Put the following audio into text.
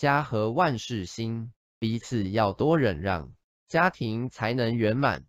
家和万事兴彼此要多忍让家庭才能圆满。